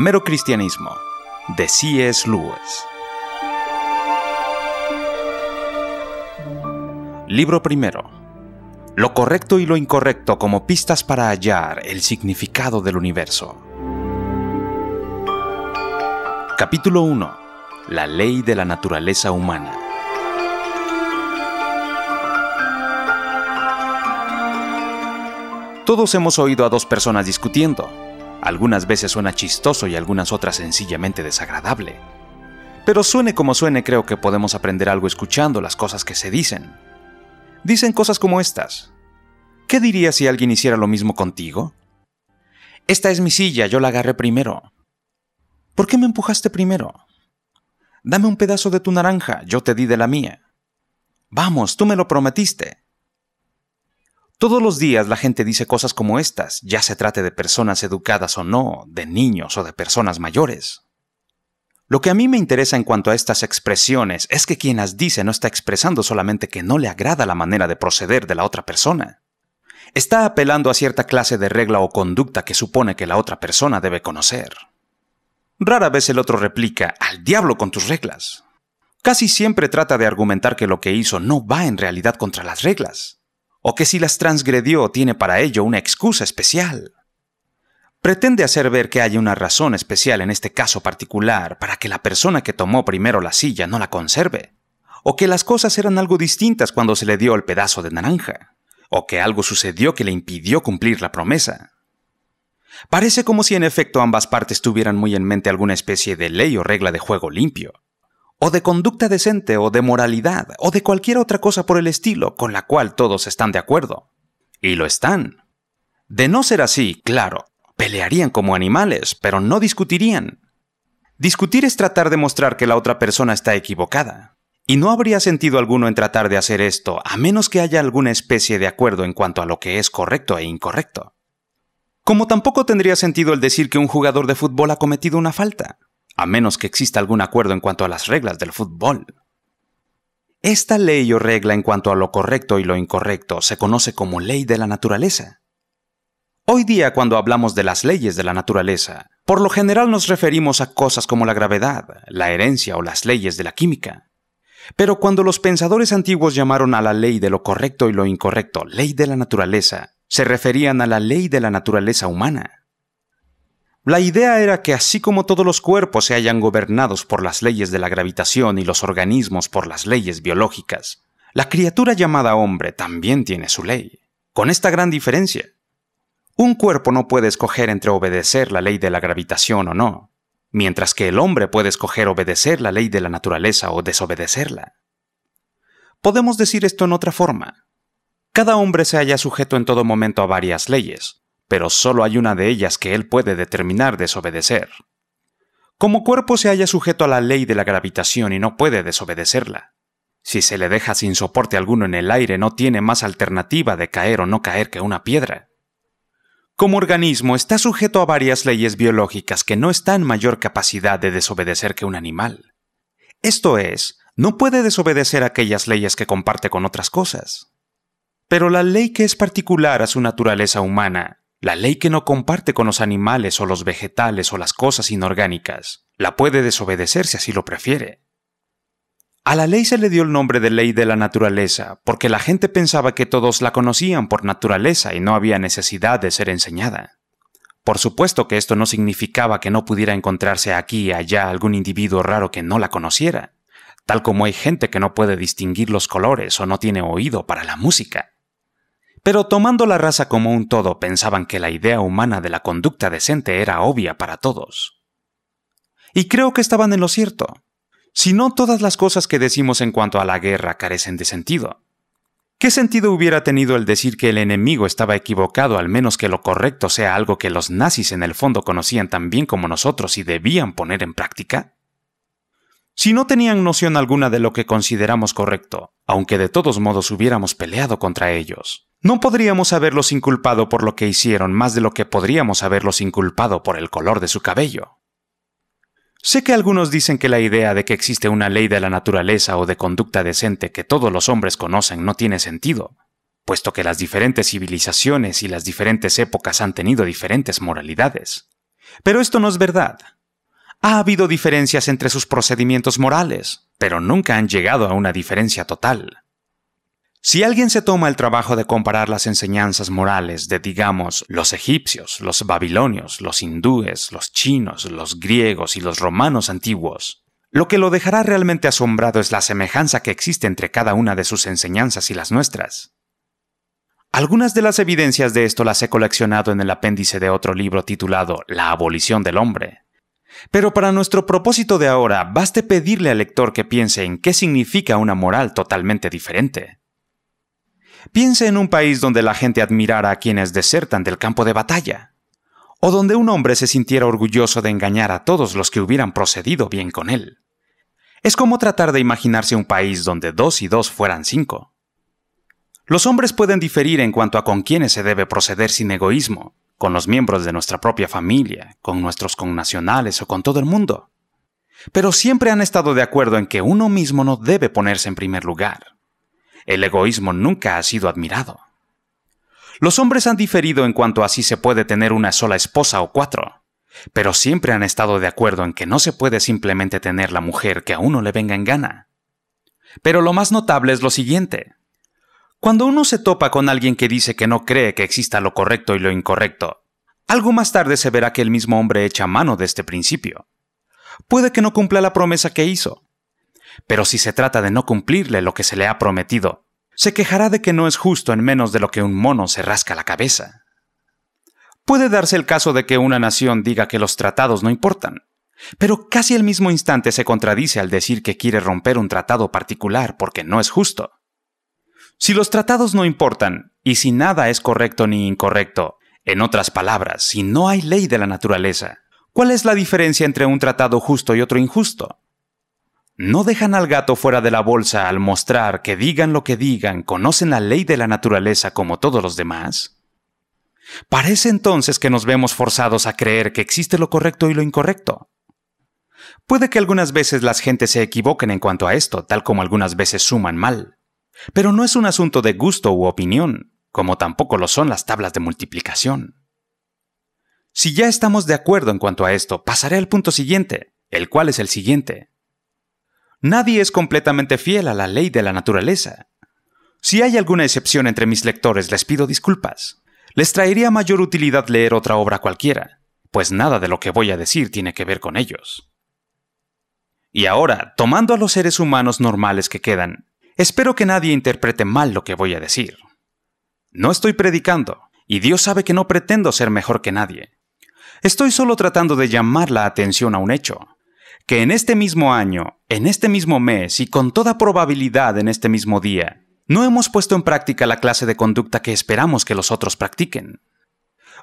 Mero Cristianismo, de C.S. Lewis. Libro primero. Lo correcto y lo incorrecto como pistas para hallar el significado del universo. Capítulo 1. La ley de la naturaleza humana. Todos hemos oído a dos personas discutiendo. Algunas veces suena chistoso y algunas otras sencillamente desagradable. Pero suene como suene, creo que podemos aprender algo escuchando las cosas que se dicen. Dicen cosas como estas. ¿Qué dirías si alguien hiciera lo mismo contigo? Esta es mi silla, yo la agarré primero. ¿Por qué me empujaste primero? Dame un pedazo de tu naranja, yo te di de la mía. Vamos, tú me lo prometiste. Todos los días la gente dice cosas como estas, ya se trate de personas educadas o no, de niños o de personas mayores. Lo que a mí me interesa en cuanto a estas expresiones es que quien las dice no está expresando solamente que no le agrada la manera de proceder de la otra persona. Está apelando a cierta clase de regla o conducta que supone que la otra persona debe conocer. Rara vez el otro replica, al diablo con tus reglas. Casi siempre trata de argumentar que lo que hizo no va en realidad contra las reglas o que si las transgredió tiene para ello una excusa especial. Pretende hacer ver que hay una razón especial en este caso particular para que la persona que tomó primero la silla no la conserve, o que las cosas eran algo distintas cuando se le dio el pedazo de naranja, o que algo sucedió que le impidió cumplir la promesa. Parece como si en efecto ambas partes tuvieran muy en mente alguna especie de ley o regla de juego limpio, o de conducta decente, o de moralidad, o de cualquier otra cosa por el estilo con la cual todos están de acuerdo. Y lo están. De no ser así, claro, pelearían como animales, pero no discutirían. Discutir es tratar de mostrar que la otra persona está equivocada. Y no habría sentido alguno en tratar de hacer esto, a menos que haya alguna especie de acuerdo en cuanto a lo que es correcto e incorrecto. Como tampoco tendría sentido el decir que un jugador de fútbol ha cometido una falta a menos que exista algún acuerdo en cuanto a las reglas del fútbol. Esta ley o regla en cuanto a lo correcto y lo incorrecto se conoce como ley de la naturaleza. Hoy día cuando hablamos de las leyes de la naturaleza, por lo general nos referimos a cosas como la gravedad, la herencia o las leyes de la química. Pero cuando los pensadores antiguos llamaron a la ley de lo correcto y lo incorrecto ley de la naturaleza, se referían a la ley de la naturaleza humana. La idea era que así como todos los cuerpos se hayan gobernados por las leyes de la gravitación y los organismos por las leyes biológicas, la criatura llamada hombre también tiene su ley, con esta gran diferencia. Un cuerpo no puede escoger entre obedecer la ley de la gravitación o no, mientras que el hombre puede escoger obedecer la ley de la naturaleza o desobedecerla. Podemos decir esto en otra forma. Cada hombre se halla sujeto en todo momento a varias leyes, pero solo hay una de ellas que él puede determinar desobedecer. Como cuerpo se halla sujeto a la ley de la gravitación y no puede desobedecerla. Si se le deja sin soporte alguno en el aire no tiene más alternativa de caer o no caer que una piedra. Como organismo está sujeto a varias leyes biológicas que no está en mayor capacidad de desobedecer que un animal. Esto es, no puede desobedecer aquellas leyes que comparte con otras cosas. Pero la ley que es particular a su naturaleza humana la ley que no comparte con los animales o los vegetales o las cosas inorgánicas, la puede desobedecer si así lo prefiere. A la ley se le dio el nombre de ley de la naturaleza porque la gente pensaba que todos la conocían por naturaleza y no había necesidad de ser enseñada. Por supuesto que esto no significaba que no pudiera encontrarse aquí y allá algún individuo raro que no la conociera, tal como hay gente que no puede distinguir los colores o no tiene oído para la música. Pero tomando la raza como un todo, pensaban que la idea humana de la conducta decente era obvia para todos. Y creo que estaban en lo cierto. Si no todas las cosas que decimos en cuanto a la guerra carecen de sentido. ¿Qué sentido hubiera tenido el decir que el enemigo estaba equivocado al menos que lo correcto sea algo que los nazis en el fondo conocían tan bien como nosotros y debían poner en práctica? Si no tenían noción alguna de lo que consideramos correcto, aunque de todos modos hubiéramos peleado contra ellos, no podríamos haberlos inculpado por lo que hicieron más de lo que podríamos haberlos inculpado por el color de su cabello. Sé que algunos dicen que la idea de que existe una ley de la naturaleza o de conducta decente que todos los hombres conocen no tiene sentido, puesto que las diferentes civilizaciones y las diferentes épocas han tenido diferentes moralidades, Pero esto no es verdad. Ha habido diferencias entre sus procedimientos morales, pero nunca han llegado a una diferencia total. Si alguien se toma el trabajo de comparar las enseñanzas morales de, digamos, los egipcios, los babilonios, los hindúes, los chinos, los griegos y los romanos antiguos, lo que lo dejará realmente asombrado es la semejanza que existe entre cada una de sus enseñanzas y las nuestras. Algunas de las evidencias de esto las he coleccionado en el apéndice de otro libro titulado La abolición del hombre. Pero para nuestro propósito de ahora, baste pedirle al lector que piense en qué significa una moral totalmente diferente. Piense en un país donde la gente admirara a quienes desertan del campo de batalla, o donde un hombre se sintiera orgulloso de engañar a todos los que hubieran procedido bien con él. Es como tratar de imaginarse un país donde dos y dos fueran cinco. Los hombres pueden diferir en cuanto a con quiénes se debe proceder sin egoísmo, con los miembros de nuestra propia familia, con nuestros connacionales o con todo el mundo. Pero siempre han estado de acuerdo en que uno mismo no debe ponerse en primer lugar. El egoísmo nunca ha sido admirado. Los hombres han diferido en cuanto a si se puede tener una sola esposa o cuatro, pero siempre han estado de acuerdo en que no se puede simplemente tener la mujer que a uno le venga en gana. Pero lo más notable es lo siguiente. Cuando uno se topa con alguien que dice que no cree que exista lo correcto y lo incorrecto, algo más tarde se verá que el mismo hombre echa mano de este principio. Puede que no cumpla la promesa que hizo, pero si se trata de no cumplirle lo que se le ha prometido, se quejará de que no es justo en menos de lo que un mono se rasca la cabeza. Puede darse el caso de que una nación diga que los tratados no importan, pero casi al mismo instante se contradice al decir que quiere romper un tratado particular porque no es justo. Si los tratados no importan, y si nada es correcto ni incorrecto, en otras palabras, si no hay ley de la naturaleza, ¿cuál es la diferencia entre un tratado justo y otro injusto? ¿No dejan al gato fuera de la bolsa al mostrar que digan lo que digan, conocen la ley de la naturaleza como todos los demás? Parece entonces que nos vemos forzados a creer que existe lo correcto y lo incorrecto. Puede que algunas veces las gentes se equivoquen en cuanto a esto, tal como algunas veces suman mal. Pero no es un asunto de gusto u opinión, como tampoco lo son las tablas de multiplicación. Si ya estamos de acuerdo en cuanto a esto, pasaré al punto siguiente, el cual es el siguiente. Nadie es completamente fiel a la ley de la naturaleza. Si hay alguna excepción entre mis lectores, les pido disculpas. Les traería mayor utilidad leer otra obra cualquiera, pues nada de lo que voy a decir tiene que ver con ellos. Y ahora, tomando a los seres humanos normales que quedan, Espero que nadie interprete mal lo que voy a decir. No estoy predicando, y Dios sabe que no pretendo ser mejor que nadie. Estoy solo tratando de llamar la atención a un hecho, que en este mismo año, en este mismo mes y con toda probabilidad en este mismo día, no hemos puesto en práctica la clase de conducta que esperamos que los otros practiquen.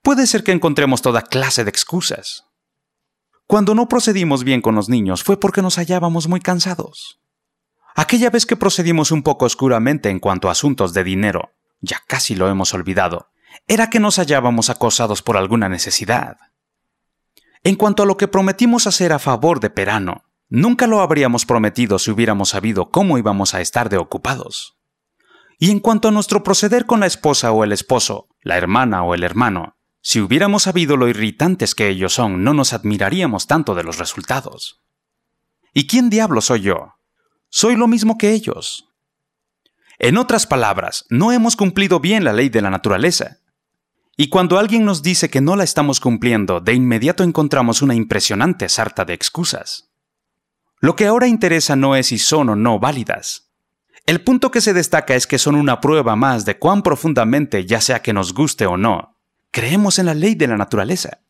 Puede ser que encontremos toda clase de excusas. Cuando no procedimos bien con los niños fue porque nos hallábamos muy cansados. Aquella vez que procedimos un poco oscuramente en cuanto a asuntos de dinero, ya casi lo hemos olvidado, era que nos hallábamos acosados por alguna necesidad. En cuanto a lo que prometimos hacer a favor de Perano, nunca lo habríamos prometido si hubiéramos sabido cómo íbamos a estar de ocupados. Y en cuanto a nuestro proceder con la esposa o el esposo, la hermana o el hermano, si hubiéramos sabido lo irritantes que ellos son, no nos admiraríamos tanto de los resultados. ¿Y quién diablo soy yo? soy lo mismo que ellos. En otras palabras, no hemos cumplido bien la ley de la naturaleza. Y cuando alguien nos dice que no la estamos cumpliendo, de inmediato encontramos una impresionante sarta de excusas. Lo que ahora interesa no es si son o no válidas. El punto que se destaca es que son una prueba más de cuán profundamente, ya sea que nos guste o no, creemos en la ley de la naturaleza.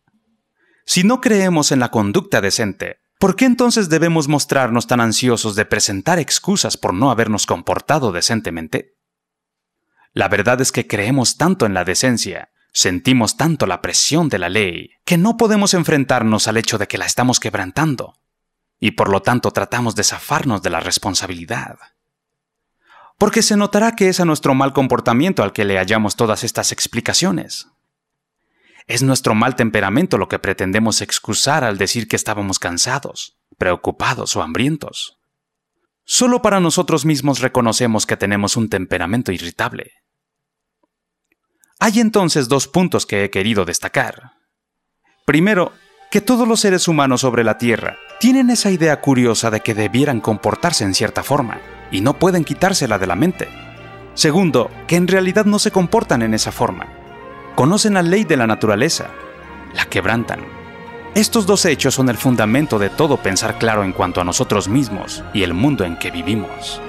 Si no creemos en la conducta decente, ¿Por qué entonces debemos mostrarnos tan ansiosos de presentar excusas por no habernos comportado decentemente? La verdad es que creemos tanto en la decencia, sentimos tanto la presión de la ley, que no podemos enfrentarnos al hecho de que la estamos quebrantando, y por lo tanto tratamos de zafarnos de la responsabilidad. Porque se notará que es a nuestro mal comportamiento al que le hallamos todas estas explicaciones. Es nuestro mal temperamento lo que pretendemos excusar al decir que estábamos cansados, preocupados o hambrientos. Solo para nosotros mismos reconocemos que tenemos un temperamento irritable. Hay entonces dos puntos que he querido destacar. Primero, que todos los seres humanos sobre la Tierra tienen esa idea curiosa de que debieran comportarse en cierta forma, y no pueden quitársela de la mente. Segundo, que en realidad no se comportan en esa forma. Conocen la ley de la naturaleza, la quebrantan. Estos dos hechos son el fundamento de todo pensar claro en cuanto a nosotros mismos y el mundo en que vivimos.